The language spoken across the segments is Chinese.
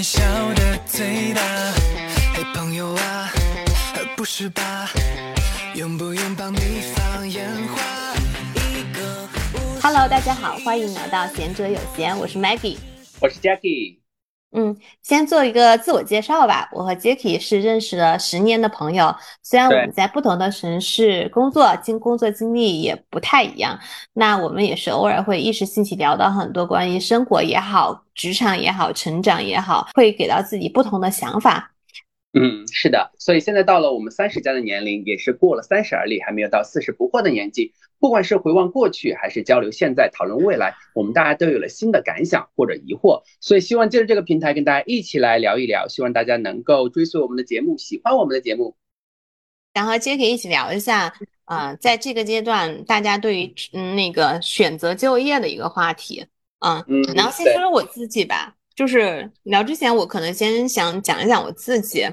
你笑的最大。嘿，朋友啊，不是吧？用不用帮你放烟花？一个 Hello，大家好，欢迎来到贤者有闲，我是 Maggie。我是 Jackie，嗯，先做一个自我介绍吧。我和 Jacky 是认识了十年的朋友，虽然我们在不同的城市工作，经工作经历也不太一样，那我们也是偶尔会一时兴起聊到很多关于生活也好、职场也好、成长也好，会给到自己不同的想法。嗯，是的，所以现在到了我们三十加的年龄，也是过了三十而立，还没有到四十不惑的年纪。不管是回望过去，还是交流现在，讨论未来，我们大家都有了新的感想或者疑惑，所以希望借着这个平台跟大家一起来聊一聊，希望大家能够追随我们的节目，喜欢我们的节目。想和 Jacky 一起聊一下，呃，在这个阶段，大家对于嗯那个选择就业的一个话题，嗯。嗯，然后先说说我自己吧，就是聊之前，我可能先想讲一讲我自己。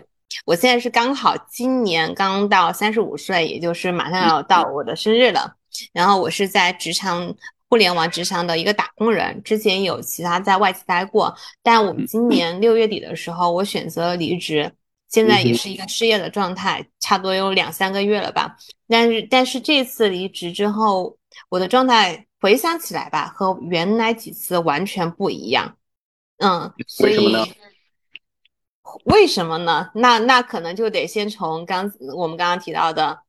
我现在是刚好今年刚到三十五岁，也就是马上要到我的生日了。然后我是在职场互联网职场的一个打工人，之前有其他在外企待过，但我们今年六月底的时候，我选择了离职，现在也是一个失业的状态，差不多有两三个月了吧。但是但是这次离职之后，我的状态回想起来吧，和原来几次完全不一样。嗯，所以为什么呢为什么呢？那那可能就得先从刚我们刚刚提到的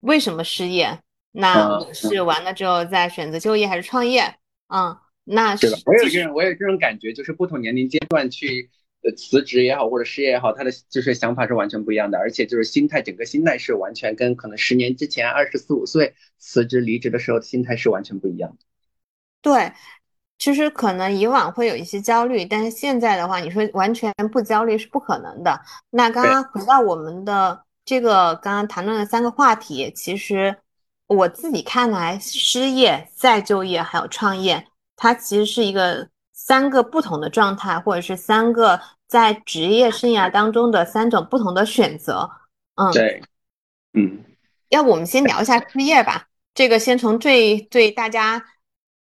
为什么失业。那是完了之后再选择就业还是创业？嗯，那是的，我有这种，我有这种感觉，就是不同年龄阶段去呃辞职也好，或者失业也好，他的就是想法是完全不一样的，而且就是心态，整个心态是完全跟可能十年之前二十四五岁辞职离职的时候的心态是完全不一样的。对，其实可能以往会有一些焦虑，但是现在的话，你说完全不焦虑是不可能的。那刚刚回到我们的这个刚刚谈论的三个话题，其实我自己看来，失业、再就业还有创业，它其实是一个三个不同的状态，或者是三个在职业生涯当中的三种不同的选择。嗯，对，嗯。要不我们先聊一下失业吧，这个先从最对大家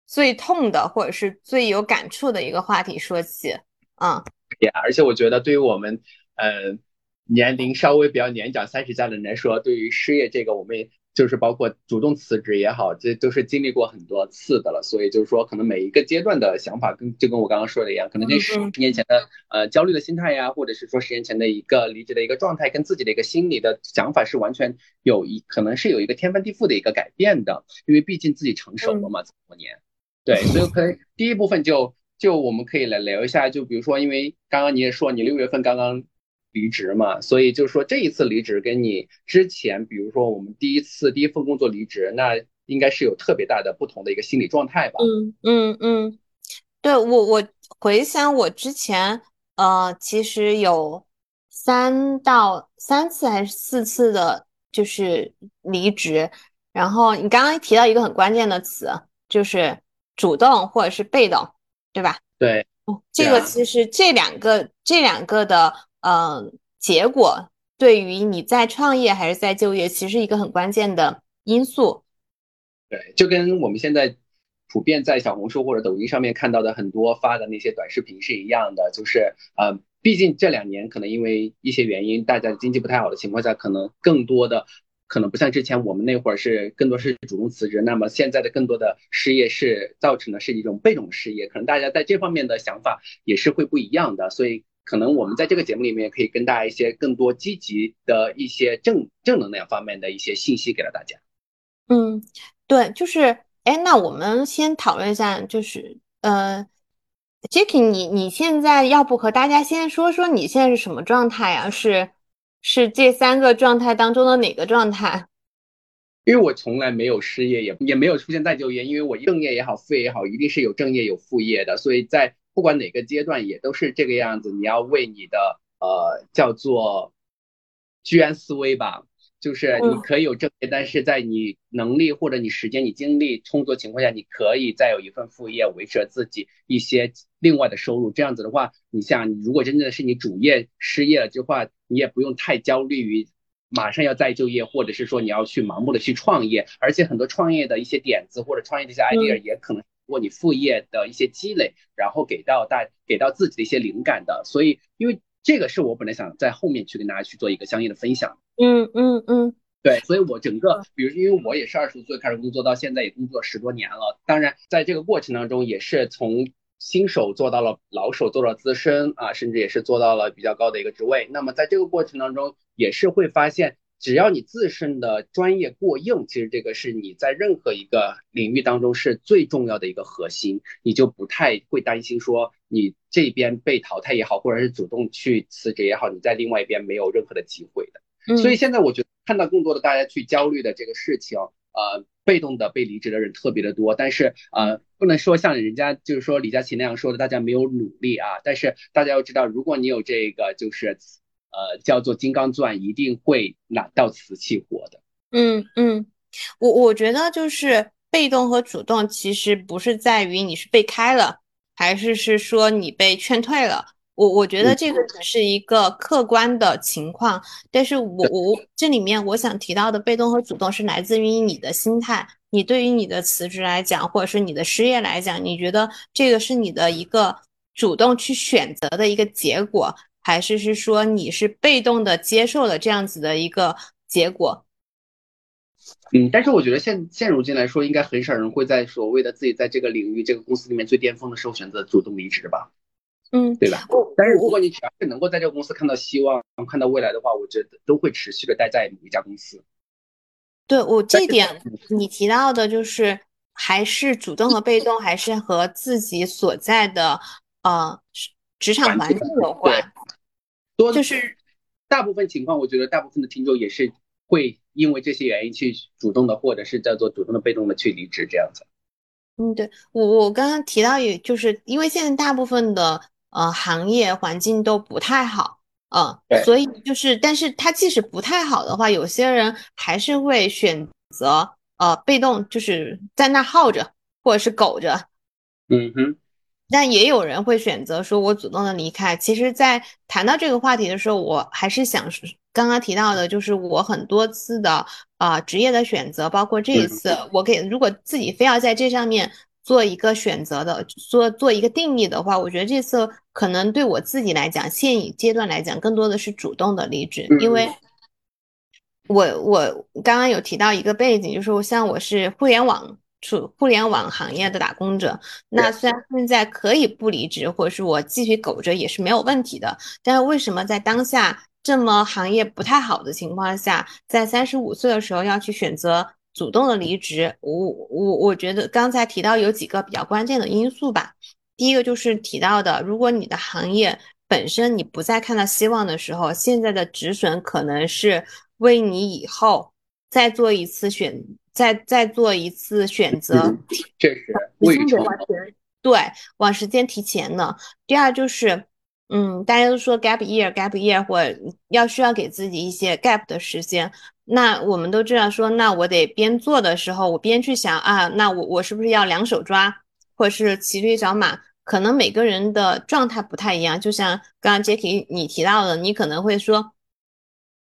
最痛的或者是最有感触的一个话题说起。嗯，也而且我觉得对于我们呃年龄稍微比较年长三十加的人来说，对于失业这个，我们也就是包括主动辞职也好，这都是经历过很多次的了。所以就是说，可能每一个阶段的想法跟就跟我刚刚说的一样，可能跟十嗯年前的呃焦虑的心态呀，或者是说十年前的一个离职的一个状态，跟自己的一个心理的想法是完全有一可能是有一个天翻地覆的一个改变的，因为毕竟自己成熟了嘛，这么多年。对，所以可能第一部分就就我们可以来聊一下，就比如说，因为刚刚你也说你六月份刚刚离职嘛，所以就是说这一次离职跟你之前，比如说我们第一次第一份工作离职，那应该是有特别大的不同的一个心理状态吧？嗯嗯嗯，对我我回想我之前，呃，其实有三到三次还是四次的，就是离职。然后你刚刚提到一个很关键的词，就是主动或者是被动，对吧？对，这对啊个其实这两个这两个的呃结果，对于你在创业还是在就业，其实一个很关键的因素。对，就跟我们现在普遍在小红书或者抖音上面看到的很多发的那些短视频是一样的，就是呃，毕竟这两年可能因为一些原因，大家经济不太好的情况下，可能更多的。可能不像之前我们那会儿是更多是主动辞职，那么现在的更多的失业是造成的是一种被动失业，可能大家在这方面的想法也是会不一样的，所以可能我们在这个节目里面可以跟大家一些更多积极的一些正正能量方面的一些信息给到大家。嗯，对，就是，哎，那我们先讨论一下，就是，呃，Jacky，你你现在要不和大家先说说你现在是什么状态啊？是是这三个状态当中的哪个状态？因为我从来没有失业，也也没有出现再就业，因为我正业也好，副业也好，一定是有正业有副业的，所以在不管哪个阶段也都是这个样子。你要为你的呃叫做居安思危吧，就是你可以有正业，但是在你能力或者你时间、你精力充足的情况下，你可以再有一份副业维持着自己一些另外的收入。这样子的话，你像如果真正的是你主业失业了的话，你也不用太焦虑于。马上要再就业，或者是说你要去盲目的去创业，而且很多创业的一些点子或者创业的一些 idea 也可能通过你副业的一些积累，然后给到大给到自己的一些灵感的。所以，因为这个是我本来想在后面去跟大家去做一个相应的分享。嗯嗯嗯，对，所以我整个，比如因为我也是二十五岁开始工作，到现在也工作十多年了。当然，在这个过程当中，也是从新手做到了老手，做到资深啊，甚至也是做到了比较高的一个职位。那么在这个过程当中，也是会发现。只要你自身的专业过硬，其实这个是你在任何一个领域当中是最重要的一个核心，你就不太会担心说你这边被淘汰也好，或者是主动去辞职也好，你在另外一边没有任何的机会的。所以现在我觉得看到更多的大家去焦虑的这个事情，呃，被动的被离职的人特别的多，但是呃，不能说像人家就是说李佳琦那样说的，大家没有努力啊。但是大家要知道，如果你有这个就是。呃，叫做金刚钻，一定会拿到瓷器活的。嗯嗯，我我觉得就是被动和主动，其实不是在于你是被开了，还是是说你被劝退了。我我觉得这个只是一个客观的情况，但是我我这里面我想提到的被动和主动是来自于你的心态。你对于你的辞职来讲，或者是你的失业来讲，你觉得这个是你的一个主动去选择的一个结果。还是是说你是被动的接受了这样子的一个结果，嗯，但是我觉得现现如今来说，应该很少人会在所谓的自己在这个领域、这个公司里面最巅峰的时候选择主动离职吧，嗯，对吧？但是如果你只要是能够在这个公司看到希望、看到未来的话，我觉得都会持续的待在某一家公司。对我这点你提到的就是还是主动和被动，还是和自己所在的呃职场环境有关。多就是大部分情况，我觉得大部分的听众也是会因为这些原因去主动的，或者是叫做主动的、被动的去离职这样子。嗯，对我我刚刚提到，也就是因为现在大部分的呃行业环境都不太好，嗯，所以就是，但是它即使不太好的话，有些人还是会选择呃被动，就是在那耗着，或者是苟着。嗯哼。但也有人会选择说，我主动的离开。其实，在谈到这个话题的时候，我还是想刚刚提到的，就是我很多次的啊职业的选择，包括这一次，我给如果自己非要在这上面做一个选择的，做做一个定义的话，我觉得这次可能对我自己来讲，现阶阶段来讲，更多的是主动的离职，因为我我刚刚有提到一个背景，就是像我是互联网。处互联网行业的打工者，那虽然现在可以不离职，或者是我继续苟着也是没有问题的。但是为什么在当下这么行业不太好的情况下，在三十五岁的时候要去选择主动的离职？我我我觉得刚才提到有几个比较关键的因素吧。第一个就是提到的，如果你的行业本身你不再看到希望的时候，现在的止损可能是为你以后再做一次选。再再做一次选择，这是对，往时间提前呢。第二就是，嗯，大家都说 gap year，gap year，或要需要给自己一些 gap 的时间。那我们都知道说，那我得边做的时候，我边去想啊，那我我是不是要两手抓，或者是骑驴找马？可能每个人的状态不太一样。就像刚刚 Jacky 你提到的，你可能会说。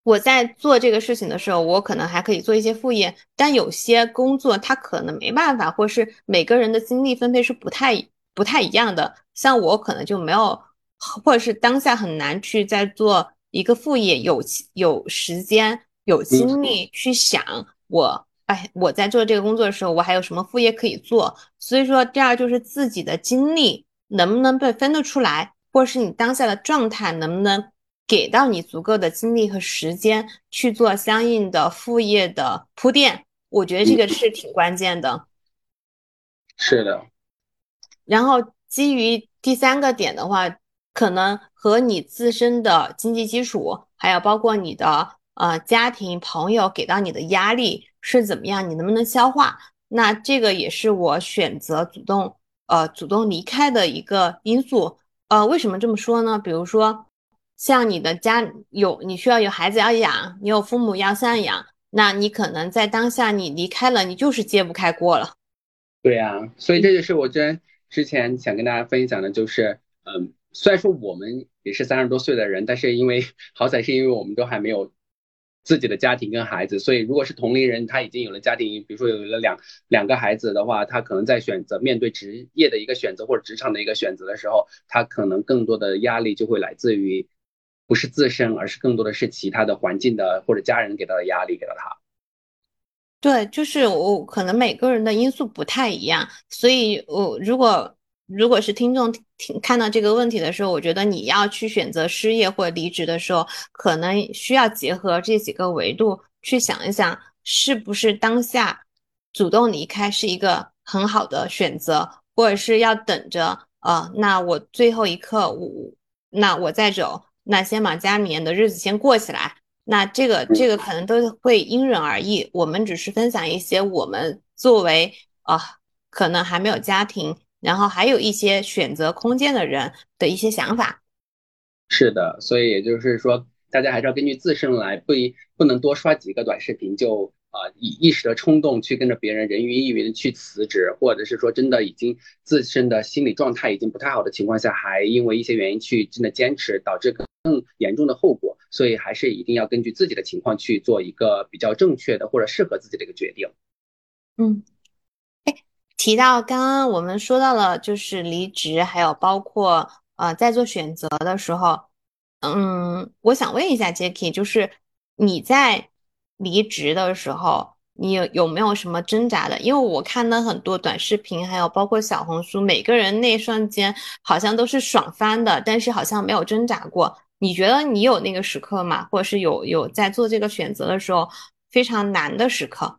我在做这个事情的时候，我可能还可以做一些副业，但有些工作它可能没办法，或是每个人的精力分配是不太不太一样的。像我可能就没有，或者是当下很难去再做一个副业，有有时间有精力去想我，哎，我在做这个工作的时候，我还有什么副业可以做？所以说，第二就是自己的精力能不能被分得出来，或者是你当下的状态能不能？给到你足够的精力和时间去做相应的副业的铺垫，我觉得这个是挺关键的。是的。然后基于第三个点的话，可能和你自身的经济基础，还有包括你的呃家庭朋友给到你的压力是怎么样，你能不能消化？那这个也是我选择主动呃主动离开的一个因素。呃，为什么这么说呢？比如说。像你的家有你需要有孩子要养，你有父母要赡养，那你可能在当下你离开了，你就是揭不开锅了。对呀，所以这就是我真之前想跟大家分享的，就是嗯，虽然说我们也是三十多岁的人，但是因为好歹是因为我们都还没有自己的家庭跟孩子。所以如果是同龄人，他已经有了家庭，比如说有了两两个孩子的话，他可能在选择面对职业的一个选择或者职场的一个选择的时候，他可能更多的压力就会来自于不是自身，而是更多的是其他的环境的或者家人给到的压力给到他。对，就是我可能每个人的因素不太一样，所以我如果如果是听众听看到这个问题的时候，我觉得你要去选择失业或离职的时候，可能需要结合这几个维度去想一想，是不是当下主动离开是一个很好的选择，或者是要等着呃，那我最后一刻我那我再走，那先把家里面的日子先过起来。那这个这个可能都会因人而异，我们只是分享一些我们作为啊，可能还没有家庭，然后还有一些选择空间的人的一些想法。是的，所以也就是说，大家还是要根据自身来，不一不能多刷几个短视频就。啊，以一时的冲动去跟着别人人云亦云的去辞职，或者是说真的已经自身的心理状态已经不太好的情况下，还因为一些原因去真的坚持，导致更严重的后果。所以还是一定要根据自己的情况去做一个比较正确的或者适合自己的一个决定。嗯，哎，提到刚刚我们说到了就是离职，还有包括呃在做选择的时候，嗯，我想问一下 Jacky，就是你在。离职的时候，你有有没有什么挣扎的？因为我看到很多短视频，还有包括小红书，每个人那瞬间好像都是爽翻的，但是好像没有挣扎过。你觉得你有那个时刻吗？或者是有有在做这个选择的时候非常难的时刻？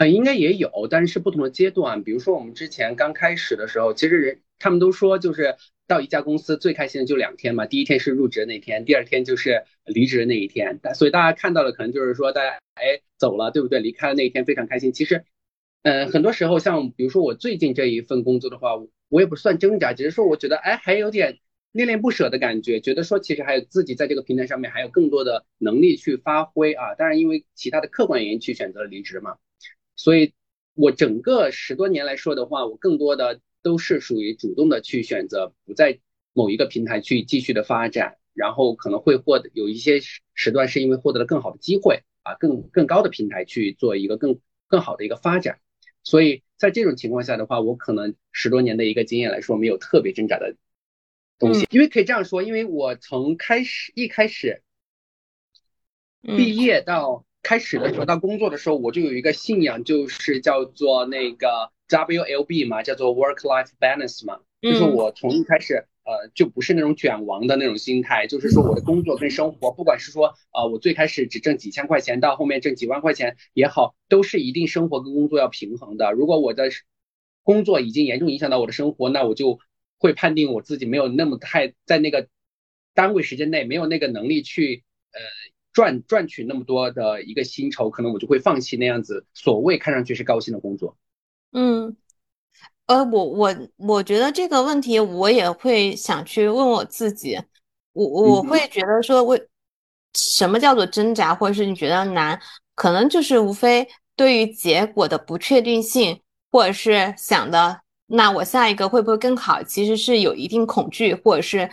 呃，应该也有，但是不同的阶段。比如说我们之前刚开始的时候，其实人他们都说就是。到一家公司最开心的就两天嘛，第一天是入职的那天，第二天就是离职的那一天。所以大家看到的可能就是说，大家哎走了，对不对？离开了那一天非常开心。其实，嗯，很多时候像比如说我最近这一份工作的话，我也不算挣扎，只是说我觉得哎还有点恋恋不舍的感觉，觉得说其实还有自己在这个平台上面还有更多的能力去发挥啊。当然因为其他的客观原因去选择了离职嘛。所以我整个十多年来说的话，我更多的。都是属于主动的去选择不在某一个平台去继续的发展，然后可能会获得有一些时段是因为获得了更好的机会啊，更更高的平台去做一个更更好的一个发展，所以在这种情况下的话，我可能十多年的一个经验来说，没有特别挣扎的东西，因为可以这样说，因为我从开始一开始毕业到开始的时候到工作的时候，我就有一个信仰，就是叫做那个。WLB 嘛，叫做 Work Life Balance 嘛，就是我从一开始，呃，就不是那种卷王的那种心态，就是说我的工作跟生活，不管是说，呃，我最开始只挣几千块钱，到后面挣几万块钱也好，都是一定生活跟工作要平衡的。如果我的工作已经严重影响到我的生活，那我就会判定我自己没有那么太在那个单位时间内没有那个能力去，呃，赚赚取那么多的一个薪酬，可能我就会放弃那样子所谓看上去是高薪的工作。嗯，呃，我我我觉得这个问题我也会想去问我自己，我我会觉得说，为什么叫做挣扎，或者是你觉得难，可能就是无非对于结果的不确定性，或者是想的，那我下一个会不会更好，其实是有一定恐惧或者是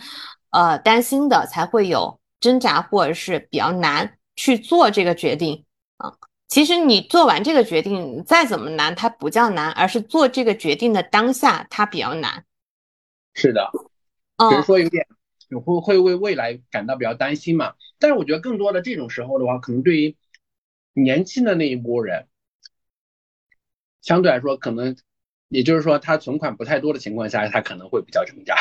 呃担心的，才会有挣扎，或者是比较难去做这个决定啊。其实你做完这个决定，再怎么难，它不叫难，而是做这个决定的当下，它比较难。是的，比如说有点你会会为未来感到比较担心嘛。但是我觉得更多的这种时候的话，可能对于年轻的那一波人，相对来说，可能也就是说他存款不太多的情况下，他可能会比较挣扎。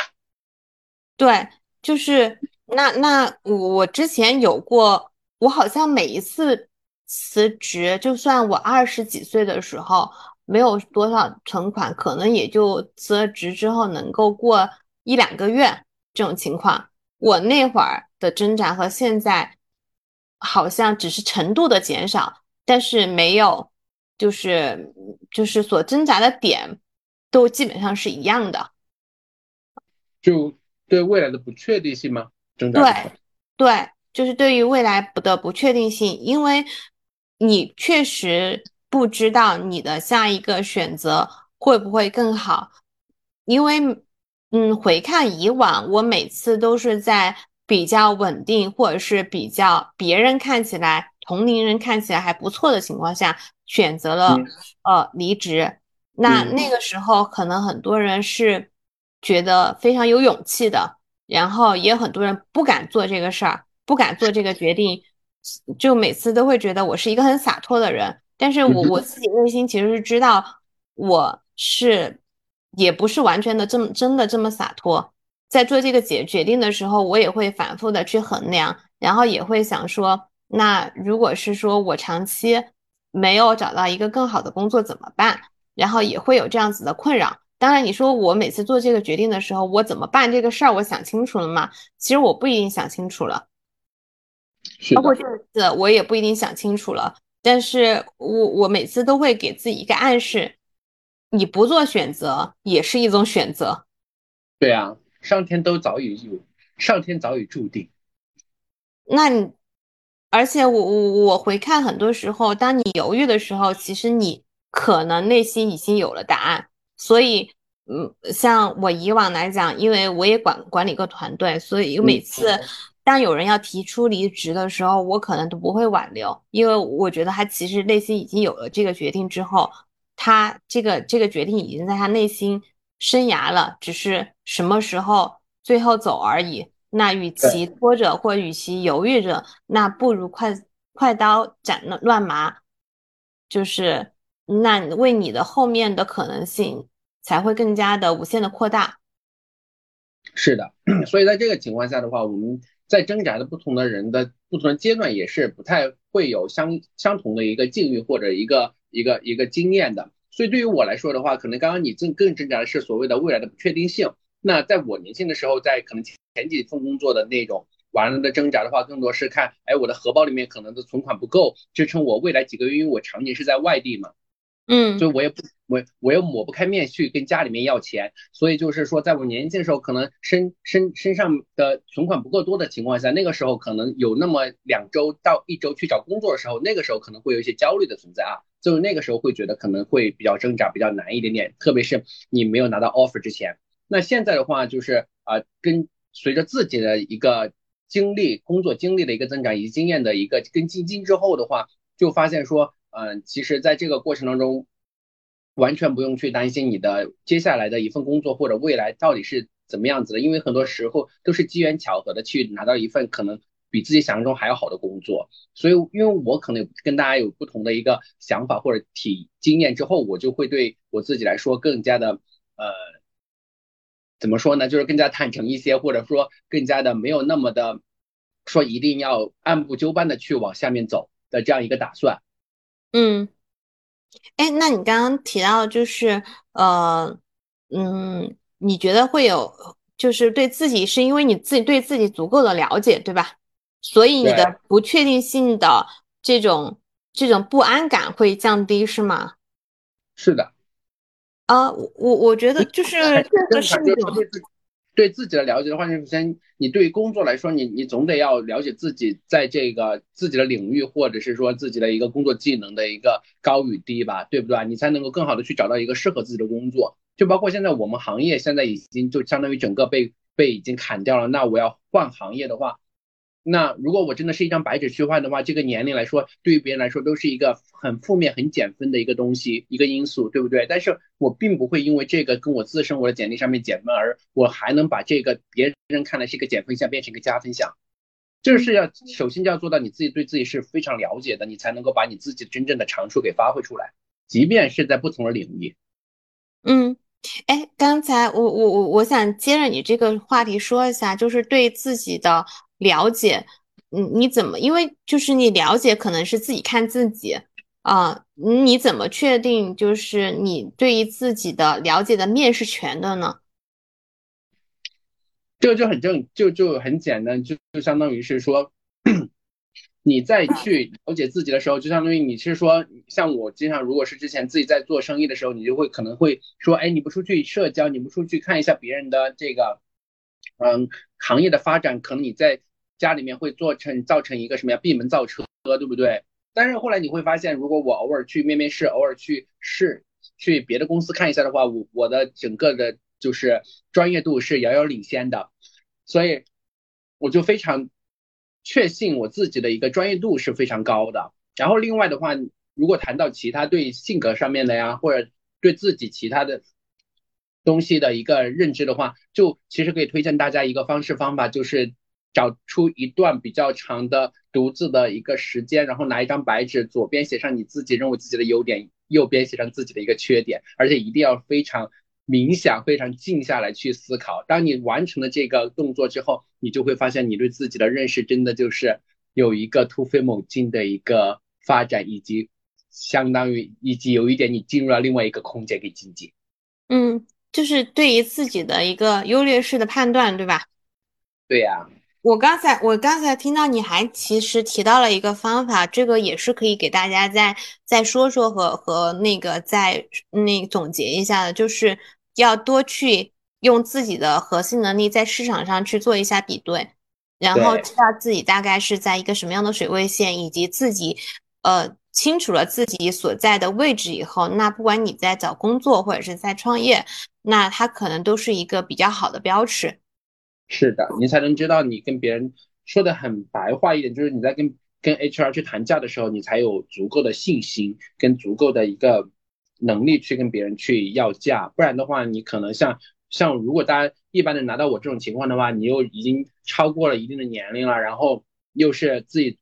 对，就是那那我我之前有过，我好像每一次。辞职，就算我二十几岁的时候没有多少存款，可能也就辞职之后能够过一两个月这种情况。我那会儿的挣扎和现在好像只是程度的减少，但是没有，就是就是所挣扎的点都基本上是一样的。就对未来的不确定性吗？挣扎对对，就是对于未来的不确定性，因为。你确实不知道你的下一个选择会不会更好，因为，嗯，回看以往，我每次都是在比较稳定，或者是比较别人看起来同龄人看起来还不错的情况下，选择了呃离职。那那个时候可能很多人是觉得非常有勇气的，然后也有很多人不敢做这个事儿，不敢做这个决定，就每次都会觉得我是一个很洒脱的人。但是我我自己内心其实是知道，我是也不是完全的这么真的这么洒脱。在做这个决决定的时候，我也会反复的去衡量，然后也会想说，那如果是说我长期没有找到一个更好的工作怎么办？然后也会有这样子的困扰。当然，你说我每次做这个决定的时候，我怎么办这个事儿？我想清楚了吗？其实我不一定想清楚了，包括这次我也不一定想清楚了。但是我我每次都会给自己一个暗示，你不做选择也是一种选择。对啊。上天都早已有，上天早已注定。那你，而且我我我回看，很多时候，当你犹豫的时候，其实你可能内心已经有了答案。所以，嗯，像我以往来讲，因为我也管管理过团队，所以每次当有人要提出离职的时候，我可能都不会挽留，因为我觉得他其实内心已经有了这个决定之后，他这个这个决定已经在他内心。生涯了，只是什么时候最后走而已。那与其拖着，或与其犹豫着，那不如快快刀斩乱乱麻，就是那为你的后面的可能性才会更加的无限的扩大。是的，所以在这个情况下的话，我们在挣扎的不同的人的不同的阶段，也是不太会有相相同的一个境遇或者一个一个一个经验的。所以对于我来说的话，可能刚刚你更更挣扎的是所谓的未来的不确定性。那在我年轻的时候，在可能前几份工作的那种完了的挣扎的话，更多是看，哎，我的荷包里面可能的存款不够支撑我未来几个月，因为我常年是在外地嘛，嗯，所以我也不我我又抹不开面去跟家里面要钱，所以就是说，在我年轻的时候，可能身身身上的存款不够多的情况下，那个时候可能有那么两周到一周去找工作的时候，那个时候可能会有一些焦虑的存在啊。就是那个时候会觉得可能会比较挣扎，比较难一点点，特别是你没有拿到 offer 之前。那现在的话，就是啊，跟随着自己的一个经历、工作经历的一个增长以及经验的一个跟进进之后的话，就发现说，嗯，其实在这个过程当中，完全不用去担心你的接下来的一份工作或者未来到底是怎么样子的，因为很多时候都是机缘巧合的去拿到一份可能。比自己想象中还要好的工作，所以因为我可能跟大家有不同的一个想法或者体经验之后，我就会对我自己来说更加的呃，怎么说呢？就是更加坦诚一些，或者说更加的没有那么的说一定要按部就班的去往下面走的这样一个打算。嗯，哎，那你刚刚提到就是呃，嗯，你觉得会有就是对自己是因为你自己对自己足够的了解，对吧？所以你的不确定性的这种这种不安感会降低，是吗？是的。啊，我我觉得就是这个是对自己对自己的了解的话，你首先你对于工作来说，你你总得要了解自己在这个自己的领域，或者是说自己的一个工作技能的一个高与低吧，对不对？你才能够更好的去找到一个适合自己的工作。就包括现在我们行业现在已经就相当于整个被被已经砍掉了，那我要换行业的话。那如果我真的是一张白纸去换的话，这个年龄来说，对于别人来说都是一个很负面、很减分的一个东西，一个因素，对不对？但是我并不会因为这个跟我自身我的简历上面减分，而我还能把这个别人看来是一个减分项变成一个加分项。这是要首先就要做到你自己对自己是非常了解的，你才能够把你自己真正的长处给发挥出来，即便是在不同的领域。嗯。哎，刚才我我我我想接着你这个话题说一下，就是对自己的了解，嗯，你怎么？因为就是你了解可能是自己看自己啊，你怎么确定就是你对于自己的了解的面是全的呢？这个就很正，就就很简单，就就相当于是说。你再去了解自己的时候，就相当于你是说，像我经常，如果是之前自己在做生意的时候，你就会可能会说，哎，你不出去社交，你不出去看一下别人的这个，嗯，行业的发展，可能你在家里面会做成造成一个什么呀，闭门造车，对不对？但是后来你会发现，如果我偶尔去面面试，偶尔去试，去别的公司看一下的话，我我的整个的就是专业度是遥遥领先的，所以。我就非常确信我自己的一个专业度是非常高的。然后另外的话，如果谈到其他对性格上面的呀，或者对自己其他的东西的一个认知的话，就其实可以推荐大家一个方式方法，就是找出一段比较长的独自的一个时间，然后拿一张白纸，左边写上你自己认为自己的优点，右边写上自己的一个缺点，而且一定要非常。冥想非常静下来去思考，当你完成了这个动作之后，你就会发现你对自己的认识真的就是有一个突飞猛进的一个发展，以及相当于以及有一点你进入了另外一个空间跟境界。嗯，就是对于自己的一个优劣势的判断，对吧？对呀。我刚才我刚才听到你还其实提到了一个方法，这个也是可以给大家再再说说和和那个再那总结一下的，就是。要多去用自己的核心能力在市场上去做一下比对，然后知道自己大概是在一个什么样的水位线，以及自己呃清楚了自己所在的位置以后，那不管你在找工作或者是在创业，那它可能都是一个比较好的标尺。是的，你才能知道你跟别人说的很白话一点，就是你在跟跟 HR 去谈价的时候，你才有足够的信心跟足够的一个。能力去跟别人去要价，不然的话，你可能像像如果大家一般的拿到我这种情况的话，你又已经超过了一定的年龄了，然后又是自己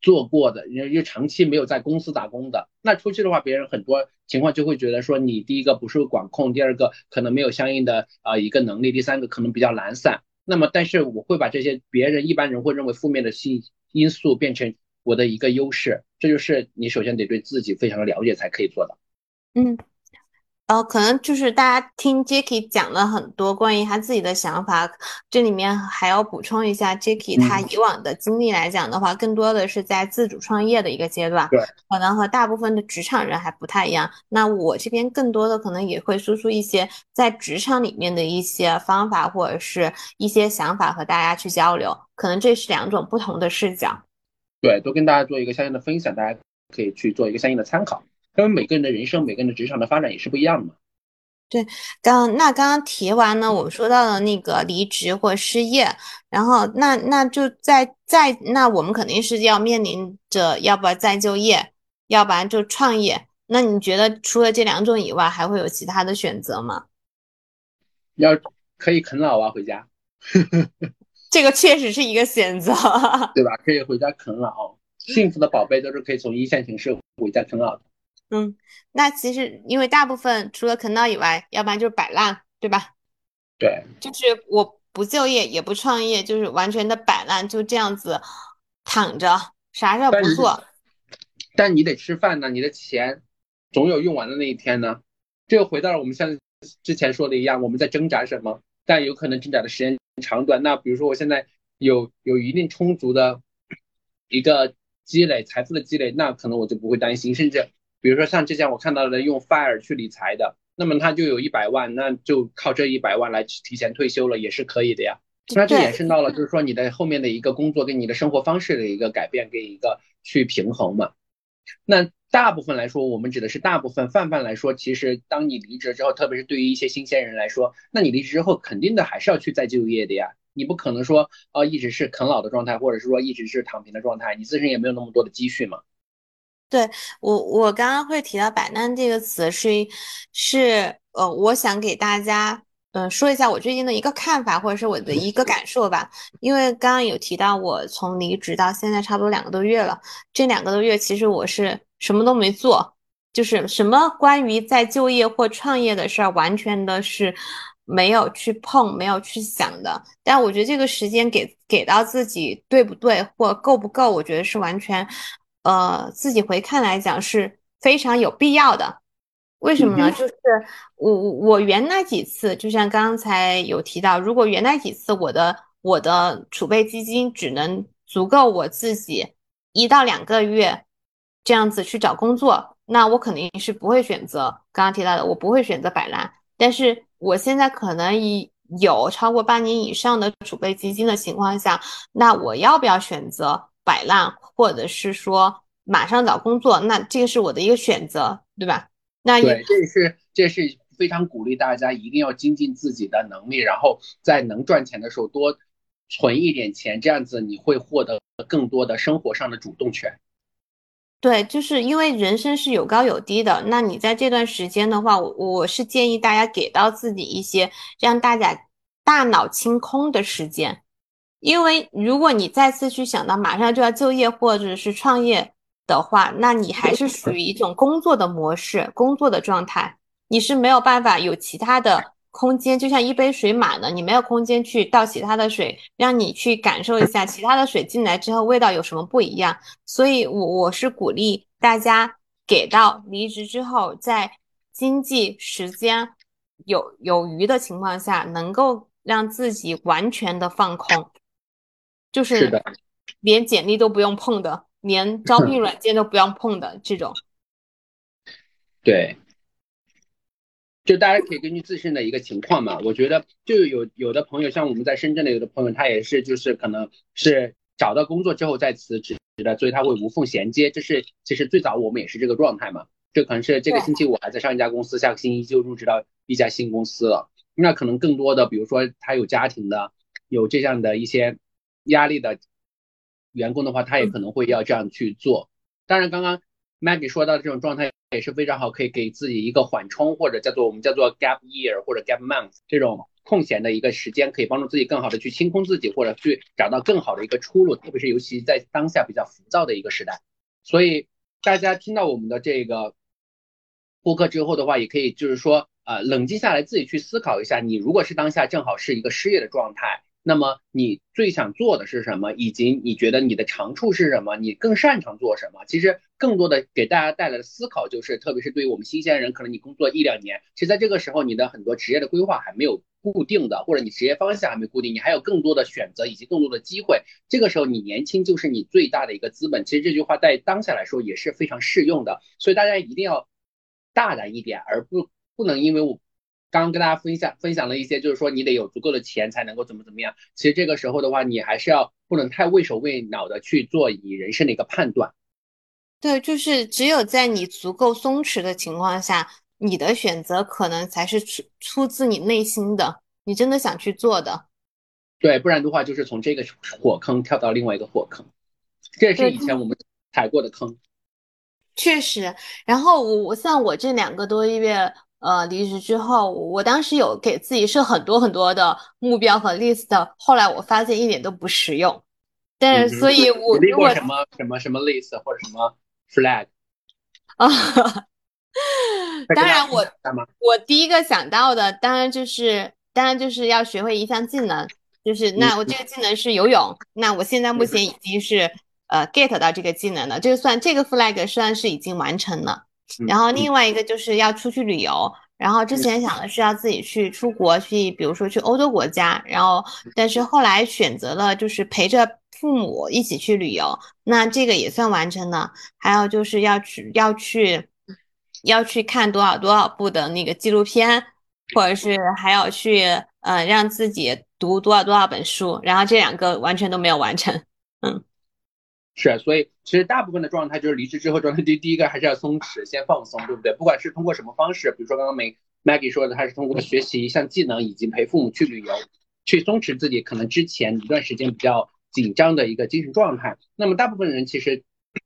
做过的，又又长期没有在公司打工的，那出去的话，别人很多情况就会觉得说你第一个不受管控，第二个可能没有相应的啊一个能力，第三个可能比较懒散。那么，但是我会把这些别人一般人会认为负面的信因素变成。我的一个优势，这就是你首先得对自己非常的了解才可以做到。嗯，呃，可能就是大家听 Jacky 讲了很多关于他自己的想法，这里面还要补充一下，Jacky 他以往的经历来讲的话，更多的是在自主创业的一个阶段，对，可能和大部分的职场人还不太一样。那我这边更多的可能也会输出一些在职场里面的一些方法或者是一些想法和大家去交流，可能这是两种不同的视角。对，都跟大家做一个相应的分享，大家可以去做一个相应的参考。因为每个人的人生、每个人的职场的发展也是不一样的嘛。对，刚那刚刚提完呢，我们说到了那个离职或失业，然后那那就在在那我们肯定是要面临着，要不然再就业，要不然就创业。那你觉得除了这两种以外，还会有其他的选择吗？要可以啃老啊，回家。这个确实是一个选择，对吧？可以回家啃老，幸福的宝贝都是可以从一线城市回家啃老的。嗯，那其实因为大部分除了啃老以外，要不然就是摆烂，对吧？对，就是我不就业也不创业，就是完全的摆烂，就这样子躺着，啥事儿不做。但你得吃饭呢，你的钱总有用完的那一天呢。这又回到了我们像之前说的一样，我们在挣扎什么？但有可能挣扎的时间。长短，那比如说我现在有有一定充足的一个积累财富的积累，那可能我就不会担心。甚至比如说像之前我看到的用 Fire 去理财的，那么他就有一百万，那就靠这一百万来提前退休了，也是可以的呀。那这延伸到了就是说你的后面的一个工作跟你的生活方式的一个改变跟一个去平衡嘛。那大部分来说，我们指的是大部分泛泛来说，其实当你离职之后，特别是对于一些新鲜人来说，那你离职之后肯定的还是要去再就业的呀。你不可能说呃一直是啃老的状态，或者是说一直是躺平的状态，你自身也没有那么多的积蓄嘛。对我，我刚刚会提到“摆烂”这个词，是是呃，我想给大家。嗯，说一下我最近的一个看法，或者是我的一个感受吧。因为刚刚有提到，我从离职到现在差不多两个多月了。这两个多月，其实我是什么都没做，就是什么关于在就业或创业的事儿，完全的是没有去碰，没有去想的。但我觉得这个时间给给到自己对不对，或够不够，我觉得是完全，呃，自己回看来讲是非常有必要的。为什么呢？就是我我原来几次，就像刚才有提到，如果原来几次我的我的储备基金只能足够我自己一到两个月这样子去找工作，那我肯定是不会选择刚刚提到的，我不会选择摆烂。但是我现在可能以有超过半年以上的储备基金的情况下，那我要不要选择摆烂，或者是说马上找工作？那这个是我的一个选择，对吧？那对，这是这是非常鼓励大家一定要精进自己的能力，然后在能赚钱的时候多存一点钱，这样子你会获得更多的生活上的主动权。对，就是因为人生是有高有低的。那你在这段时间的话，我我是建议大家给到自己一些让大家大脑清空的时间，因为如果你再次去想到马上就要就业或者是创业的话，那你还是属于一种工作的模式、工作的状态，你是没有办法有其他的。空间就像一杯水满了，你没有空间去倒其他的水，让你去感受一下其他的水进来之后味道有什么不一样。所以，我我是鼓励大家给到离职之后，在经济时间有有余的情况下，能够让自己完全的放空，就是连简历都不用碰的，连招聘 软件都不用碰的这种。对。就大家可以根据自身的一个情况嘛，我觉得就有有的朋友，像我们在深圳的有的朋友，他也是就是可能是找到工作之后再辞职的，所以他会无缝衔接。这是其实最早我们也是这个状态嘛，这可能是这个星期我还在上一家公司，下个星期就入职到一家新公司了。那可能更多的，比如说他有家庭的，有这样的一些压力的员工的话，他也可能会要这样去做。当然，刚刚 Maggie 说到的这种状态。也是非常好，可以给自己一个缓冲，或者叫做我们叫做 gap year 或者 gap month 这种空闲的一个时间，可以帮助自己更好的去清空自己，或者去找到更好的一个出路。特别是尤其在当下比较浮躁的一个时代，所以大家听到我们的这个播客之后的话，也可以就是说呃冷静下来，自己去思考一下，你如果是当下正好是一个失业的状态。那么你最想做的是什么？以及你觉得你的长处是什么？你更擅长做什么？其实更多的给大家带来的思考就是，特别是对于我们新鲜人，可能你工作一两年，其实在这个时候你的很多职业的规划还没有固定的，或者你职业方向还没固定，你还有更多的选择以及更多的机会。这个时候你年轻就是你最大的一个资本。其实这句话在当下来说也是非常适用的，所以大家一定要大胆一点，而不不能因为我。刚刚跟大家分享分享了一些，就是说你得有足够的钱才能够怎么怎么样。其实这个时候的话，你还是要不能太畏手畏脑的去做你人生的一个判断。对，就是只有在你足够松弛的情况下，你的选择可能才是出出自你内心的，你真的想去做的。对，不然的话就是从这个火坑跳到另外一个火坑，这是以前我们踩过的坑。确实，然后我我像我这两个多月。呃，离职之后，我当时有给自己设很多很多的目标和 list，后来我发现一点都不实用。但是，所以我如果什么什么什么 list 或者什么 flag 啊，当然我我第一个想到的，当然就是当然就是要学会一项技能，就是那我这个技能是游泳，那我现在目前已经是呃 get 到这个技能了，这个算这个 flag 算是已经完成了。然后另外一个就是要出去旅游，然后之前想的是要自己去出国去，比如说去欧洲国家，然后但是后来选择了就是陪着父母一起去旅游，那这个也算完成了。还有就是要去要去要去看多少多少部的那个纪录片，或者是还要去呃让自己读多少多少本书，然后这两个完全都没有完成，嗯。是，所以其实大部分的状态就是离职之后状态，第第一个还是要松弛，先放松，对不对？不管是通过什么方式，比如说刚刚美 Maggie 说的，他是通过学习一项技能，以及陪父母去旅游，去松弛自己可能之前一段时间比较紧张的一个精神状态。那么大部分人其实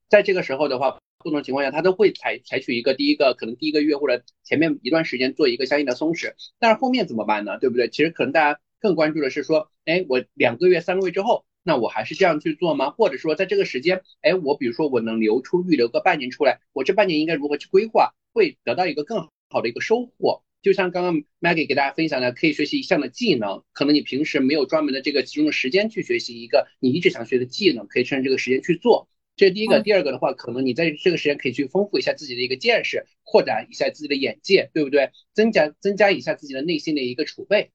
在这个时候的话，不同情况下他都会采采取一个第一个可能第一个月或者前面一段时间做一个相应的松弛，但是后面怎么办呢？对不对？其实可能大家更关注的是说，哎，我两个月、三个月之后。那我还是这样去做吗？或者说，在这个时间，哎，我比如说我能留出预留个半年出来，我这半年应该如何去规划，会得到一个更好的一个收获？就像刚刚 Maggie 给大家分享的，可以学习一项的技能，可能你平时没有专门的这个集中的时间去学习一个你一直想学的技能，可以趁这个时间去做。这是第一个。第二个的话，可能你在这个时间可以去丰富一下自己的一个见识，扩展一下自己的眼界，对不对？增加增加一下自己的内心的一个储备。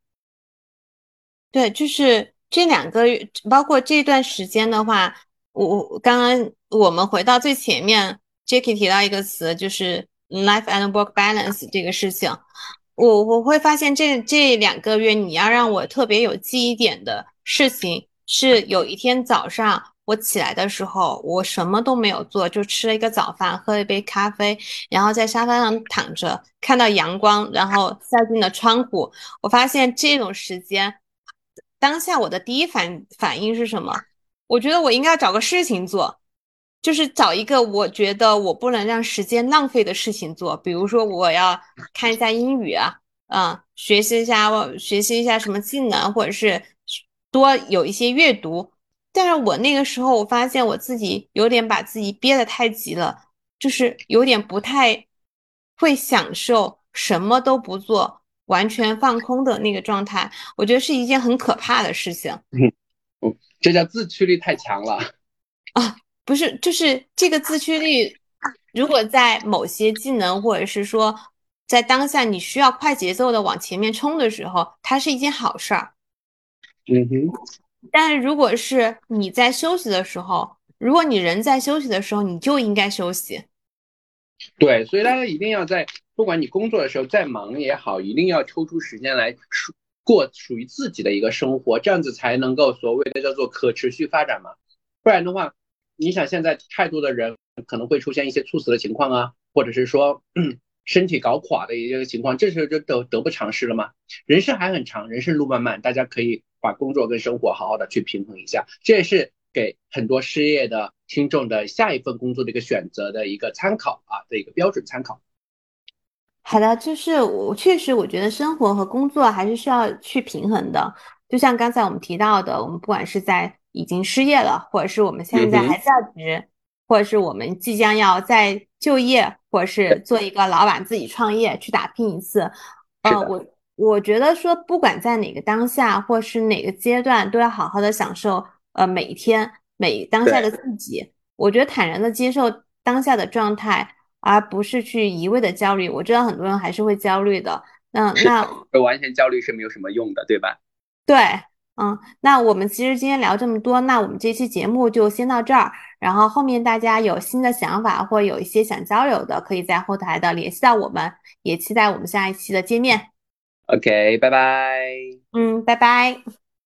对，就是。这两个月，包括这段时间的话，我我刚刚我们回到最前面，Jacky 提到一个词，就是 life and work balance 这个事情，我我会发现这这两个月你要让我特别有记忆点的事情，是有一天早上我起来的时候，我什么都没有做，就吃了一个早饭，喝了一杯咖啡，然后在沙发上躺着，看到阳光，然后塞进了窗户，我发现这种时间。当下我的第一反反应是什么？我觉得我应该要找个事情做，就是找一个我觉得我不能让时间浪费的事情做。比如说，我要看一下英语啊，嗯，学习一下，学习一下什么技能，或者是多有一些阅读。但是我那个时候，我发现我自己有点把自己憋得太急了，就是有点不太会享受什么都不做。完全放空的那个状态，我觉得是一件很可怕的事情。嗯，这叫自驱力太强了 啊！不是，就是这个自驱力，如果在某些技能或者是说在当下你需要快节奏的往前面冲的时候，它是一件好事儿。嗯哼。但如果是你在休息的时候，如果你人在休息的时候，你就应该休息。对，所以大家一定要在。不管你工作的时候再忙也好，一定要抽出时间来属过属于自己的一个生活，这样子才能够所谓的叫做可持续发展嘛。不然的话，你想现在太多的人可能会出现一些猝死的情况啊，或者是说 身体搞垮的一个情况，这时候就得得不偿失了吗？人生还很长，人生路漫漫，大家可以把工作跟生活好好的去平衡一下，这也是给很多失业的听众的下一份工作的一个选择的一个参考啊的一个标准参考。好的，就是我确实，我觉得生活和工作还是需要去平衡的。就像刚才我们提到的，我们不管是在已经失业了，或者是我们现在还在职，或者是我们即将要再就业，或者是做一个老板自己创业去打拼一次。呃，我我觉得说，不管在哪个当下，或是哪个阶段，都要好好的享受呃每一天每当下的自己。我觉得坦然的接受当下的状态。而不是去一味的焦虑，我知道很多人还是会焦虑的。那那完全焦虑是没有什么用的，对吧？对，嗯，那我们其实今天聊这么多，那我们这期节目就先到这儿。然后后面大家有新的想法或有一些想交流的，可以在后台的联系到我们，也期待我们下一期的见面。OK，拜拜。嗯，拜拜。